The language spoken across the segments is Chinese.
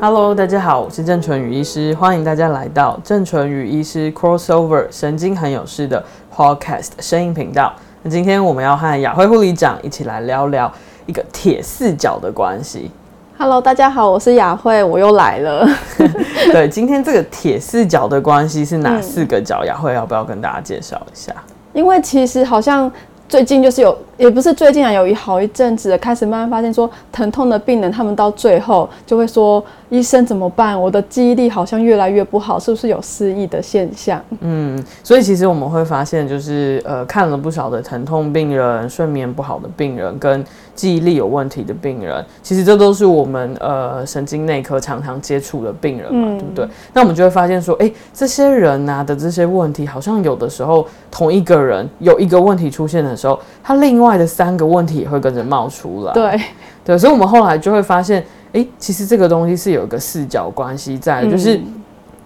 Hello，大家好，我是郑纯宇医师，欢迎大家来到郑纯宇医师 Crossover 神经很有事的 Podcast 声音频道。那今天我们要和雅慧护理长一起来聊聊一个铁四角的关系。Hello，大家好，我是雅慧，我又来了。对，今天这个铁四角的关系是哪四个角？嗯、雅慧要不要跟大家介绍一下？因为其实好像。最近就是有，也不是最近啊，有一好一阵子开始慢慢发现说，疼痛的病人他们到最后就会说，医生怎么办？我的记忆力好像越来越不好，是不是有失忆的现象？嗯，所以其实我们会发现，就是呃，看了不少的疼痛病人、睡眠不好的病人跟记忆力有问题的病人，其实这都是我们呃神经内科常常接触的病人嘛，嗯、对不对？那我们就会发现说，哎，这些人啊的这些问题，好像有的时候同一个人有一个问题出现的时候，他另外的三个问题也会跟着冒出来。对对，所以我们后来就会发现。哎，其实这个东西是有一个四角关系在的，就是，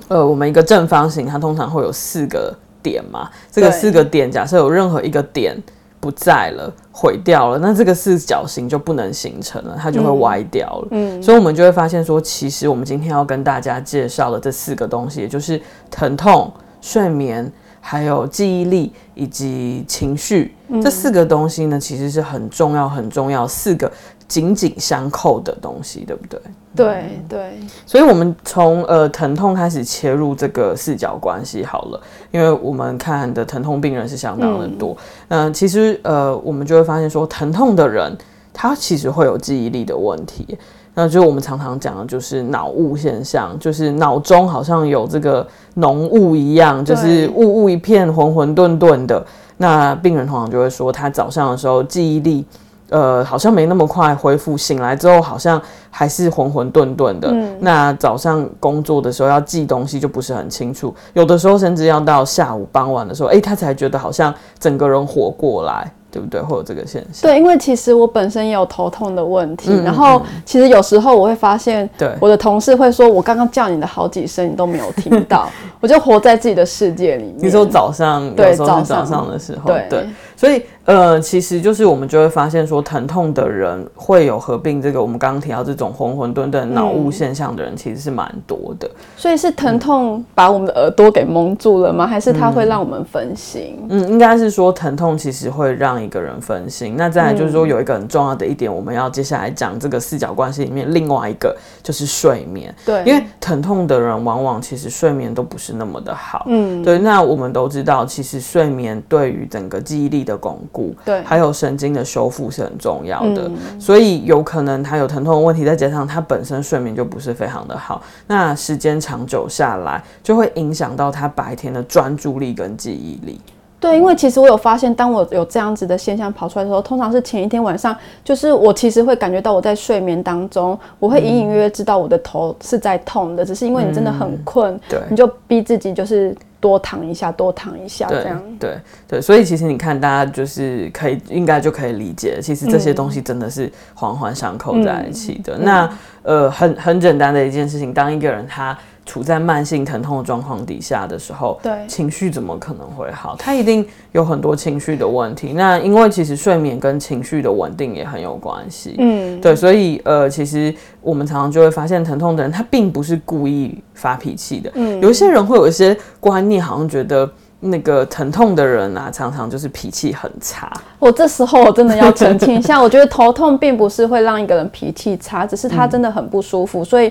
呃，我们一个正方形，它通常会有四个点嘛。这个四个点，假设有任何一个点不在了、毁掉了，那这个四角形就不能形成了，它就会歪掉了。嗯，所以我们就会发现说，其实我们今天要跟大家介绍的这四个东西，也就是疼痛、睡眠、还有记忆力以及情绪，这四个东西呢，其实是很重要、很重要四个。紧紧相扣的东西，对不对？对对，所以，我们从呃疼痛开始切入这个视角关系好了，因为我们看的疼痛病人是相当的多。嗯、呃，其实呃，我们就会发现说，疼痛的人他其实会有记忆力的问题。那就我们常常讲的就是脑雾现象，就是脑中好像有这个浓雾一样，就是雾雾一片，混混沌沌的。那病人通常就会说，他早上的时候记忆力。呃，好像没那么快恢复，醒来之后好像还是浑浑沌沌的。嗯，那早上工作的时候要记东西就不是很清楚，有的时候甚至要到下午傍晚的时候，哎，他才觉得好像整个人活过来。对不对？会有这个现象。对，因为其实我本身也有头痛的问题，嗯、然后其实有时候我会发现，对我的同事会说，我刚刚叫你的好几声，你都没有听到，我就活在自己的世界里面。你说早上，对，早上的时候，对对，所以呃，其实就是我们就会发现说，疼痛的人会有合并这个我们刚刚提到这种混混沌沌脑雾现象的人，其实是蛮多的。所以是疼痛把我们的耳朵给蒙住了吗？还是它会让我们分心？嗯，应该是说疼痛其实会让。一个人分心，那再来就是说有一个很重要的一点，我们要接下来讲这个四角关系里面另外一个就是睡眠。对，因为疼痛的人往往其实睡眠都不是那么的好。嗯，对。那我们都知道，其实睡眠对于整个记忆力的巩固，对，还有神经的修复是很重要的。所以有可能他有疼痛的问题，再加上他本身睡眠就不是非常的好，那时间长久下来就会影响到他白天的专注力跟记忆力。对，因为其实我有发现，当我有这样子的现象跑出来的时候，通常是前一天晚上，就是我其实会感觉到我在睡眠当中，我会隐隐约约知道我的头是在痛的，只是因为你真的很困，嗯、对，你就逼自己就是多躺一下，多躺一下这样。对对，所以其实你看，大家就是可以应该就可以理解，其实这些东西真的是环环相扣在一起的。嗯、那呃，很很简单的一件事情，当一个人他。处在慢性疼痛的状况底下的时候，对情绪怎么可能会好？他一定有很多情绪的问题。那因为其实睡眠跟情绪的稳定也很有关系。嗯，对，所以呃，其实我们常常就会发现，疼痛的人他并不是故意发脾气的。嗯，有一些人会有一些观念，好像觉得那个疼痛的人啊，常常就是脾气很差。我这时候我真的要澄清一下，我觉得头痛并不是会让一个人脾气差，只是他真的很不舒服，嗯、所以。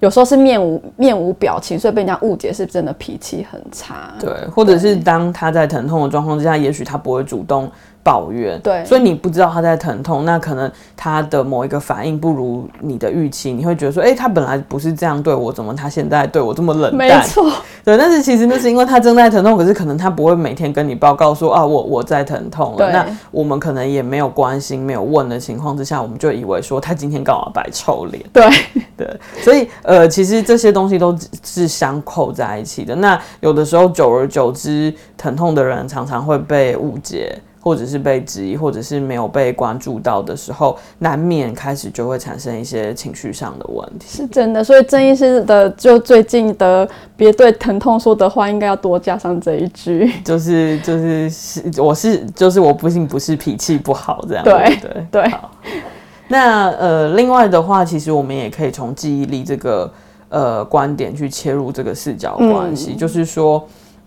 有时候是面无面无表情，所以被人家误解是真的脾气很差。对，或者是当他在疼痛的状况之下，也许他不会主动。抱怨，对，所以你不知道他在疼痛，那可能他的某一个反应不如你的预期，你会觉得说，哎、欸，他本来不是这样对我，怎么他现在对我这么冷淡？没错，对，但是其实那是因为他正在疼痛，可是可能他不会每天跟你报告说啊，我我在疼痛了。那我们可能也没有关心、没有问的情况之下，我们就以为说他今天干嘛摆臭脸？对对，所以呃，其实这些东西都是相扣在一起的。那有的时候久而久之，疼痛的人常常会被误解。或者是被质疑，或者是没有被关注到的时候，难免开始就会产生一些情绪上的问题。是真的，所以郑医师的就最近的“别对疼痛说的话”应该要多加上这一句，就是就是是我是就是我不信不是脾气不好这样。对对对。好，那呃，另外的话，其实我们也可以从记忆力这个呃观点去切入这个视角关系，嗯、就是说。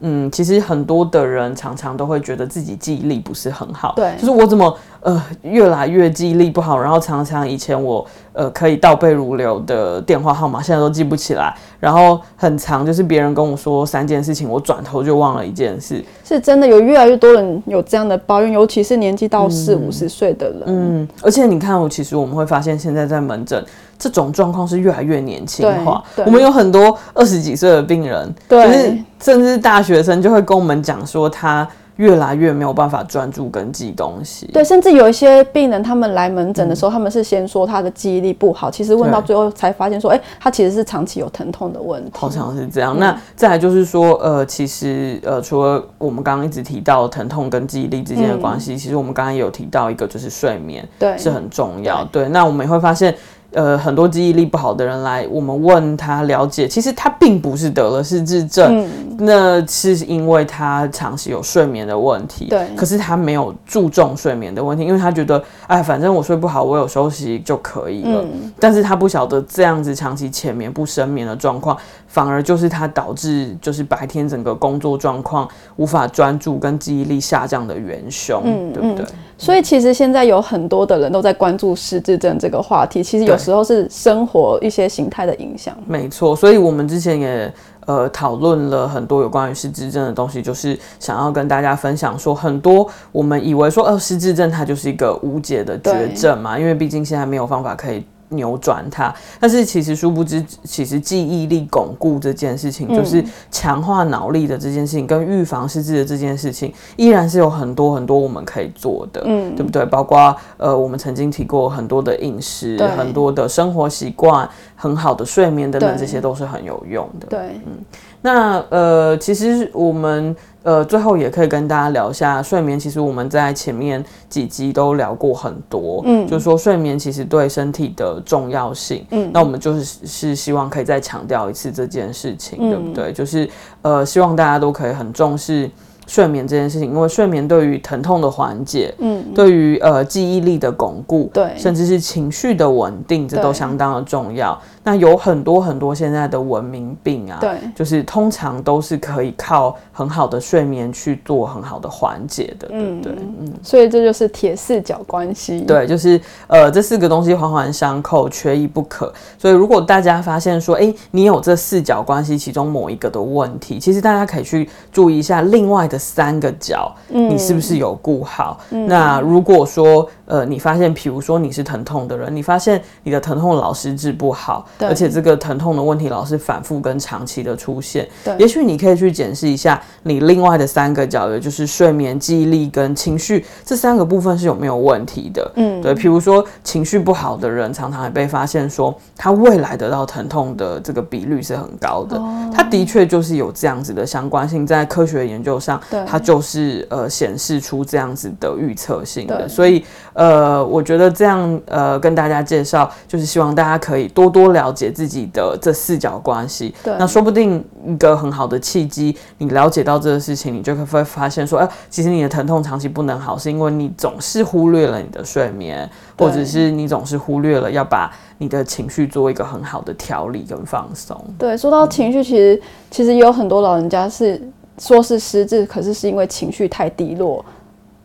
嗯，其实很多的人常常都会觉得自己记忆力不是很好，对，就是我怎么呃越来越记忆力不好，然后常常以前我呃可以倒背如流的电话号码，现在都记不起来，然后很长就是别人跟我说三件事情，我转头就忘了一件事，是真的有越来越多人有这样的抱怨，尤其是年纪到四五十岁的人，嗯，而且你看，我其实我们会发现现在在门诊。这种状况是越来越年轻化。我们有很多二十几岁的病人，对，就是甚至大学生就会跟我们讲说，他越来越没有办法专注跟记东西。对，甚至有一些病人，他们来门诊的时候，嗯、他们是先说他的记忆力不好，其实问到最后才发现说，哎，他其实是长期有疼痛的问题。好像是这样。嗯、那再来就是说，呃，其实呃，除了我们刚刚一直提到疼痛跟记忆力之间的关系，嗯、其实我们刚刚也有提到一个，就是睡眠，对，是很重要。對，对，那我们也会发现。呃，很多记忆力不好的人来，我们问他了解，其实他并不是得了失智症，那是因为他长期有睡眠的问题。对，可是他没有注重睡眠的问题，因为他觉得，哎，反正我睡不好，我有休息就可以了。嗯、但是他不晓得这样子长期浅眠不深眠的状况，反而就是他导致就是白天整个工作状况无法专注跟记忆力下降的元凶，嗯、对不对？所以其实现在有很多的人都在关注失智症这个话题，其实有时候是生活一些形态的影响。没错，所以我们之前也呃讨论了很多有关于失智症的东西，就是想要跟大家分享说，很多我们以为说，呃，失智症它就是一个无解的绝症嘛，因为毕竟现在没有方法可以。扭转它，但是其实殊不知，其实记忆力巩固这件事情，就是强化脑力的这件事情，跟预防失智的这件事情，依然是有很多很多我们可以做的，嗯，对不对？包括呃，我们曾经提过很多的饮食，很多的生活习惯，很好的睡眠等等，这些都是很有用的。对，嗯，那呃，其实我们。呃，最后也可以跟大家聊一下睡眠。其实我们在前面几集都聊过很多，嗯，就是说睡眠其实对身体的重要性，嗯，那我们就是是希望可以再强调一次这件事情，嗯、对不对？就是呃，希望大家都可以很重视。睡眠这件事情，因为睡眠对于疼痛的缓解，嗯，对于呃记忆力的巩固，对，甚至是情绪的稳定，这都相当的重要。对那有很多很多现在的文明病啊，对，就是通常都是可以靠很好的睡眠去做很好的缓解的，嗯、对不对？嗯，所以这就是铁四角关系，对，就是呃这四个东西环环相扣，缺一不可。所以如果大家发现说，哎，你有这四角关系其中某一个的问题，其实大家可以去注意一下另外的三个角，你是不是有顾好？嗯、那如果说呃，你发现，比如说你是疼痛的人，你发现你的疼痛老是治不好，对。而且这个疼痛的问题老是反复跟长期的出现，对。也许你可以去检视一下你另外的三个角，也就是睡眠、记忆力跟情绪这三个部分是有没有问题的。嗯，对，比如说情绪不好的人，常常也被发现说他未来得到疼痛的这个比率是很高的，哦、他的确就是有这样子的相关性，在科学研究上。对。它就是呃显示出这样子的预测性的，所以呃我觉得这样呃跟大家介绍，就是希望大家可以多多了解自己的这四角关系。对，那说不定一个很好的契机，你了解到这个事情，你就会发现说，哎、呃，其实你的疼痛长期不能好，是因为你总是忽略了你的睡眠，或者是你总是忽略了要把你的情绪做一个很好的调理跟放松。对，说到情绪，其实、嗯、其实也有很多老人家是。说是失智，可是是因为情绪太低落，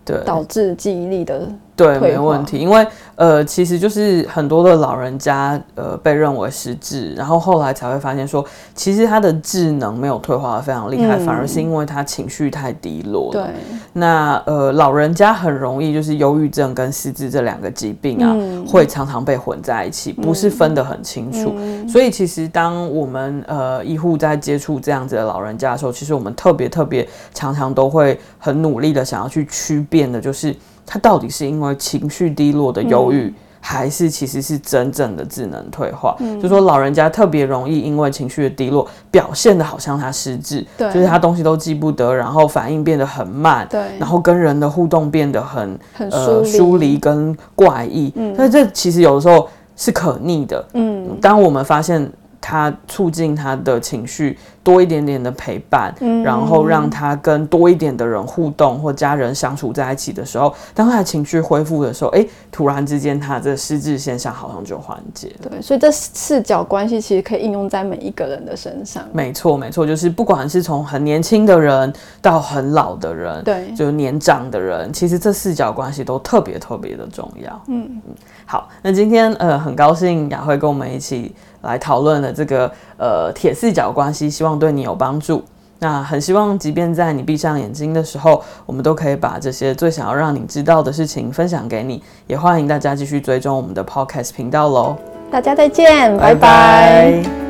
对，导致记忆力的。对，没问题，因为呃，其实就是很多的老人家呃被认为失智，然后后来才会发现说，其实他的智能没有退化的非常厉害，嗯、反而是因为他情绪太低落。对，那呃，老人家很容易就是忧郁症跟失智这两个疾病啊，嗯、会常常被混在一起，不是分得很清楚。嗯、所以其实当我们呃医护在接触这样子的老人家的时候，其实我们特别特别常常都会很努力的想要去区辨的，就是。他到底是因为情绪低落的忧还是其实是真正的智能退化？嗯，就说老人家特别容易因为情绪的低落，表现的好像他失智，对，就是他东西都记不得，然后反应变得很慢，对，然后跟人的互动变得很很呃疏离。疏离跟怪异，嗯，所以这其实有的时候是可逆的，嗯，当我们发现他促进他的情绪。多一点点的陪伴，嗯，然后让他跟多一点的人互动或家人相处在一起的时候，当他的情绪恢复的时候，哎，突然之间他这失智现象好像就缓解了。对，所以这四角关系其实可以应用在每一个人的身上。没错，没错，就是不管是从很年轻的人到很老的人，对，就年长的人，其实这四角关系都特别特别的重要。嗯嗯，好，那今天呃很高兴雅慧跟我们一起来讨论的这个呃铁四角关系，希望。对你有帮助，那很希望，即便在你闭上眼睛的时候，我们都可以把这些最想要让你知道的事情分享给你。也欢迎大家继续追踪我们的 Podcast 频道喽。大家再见，拜拜。拜拜。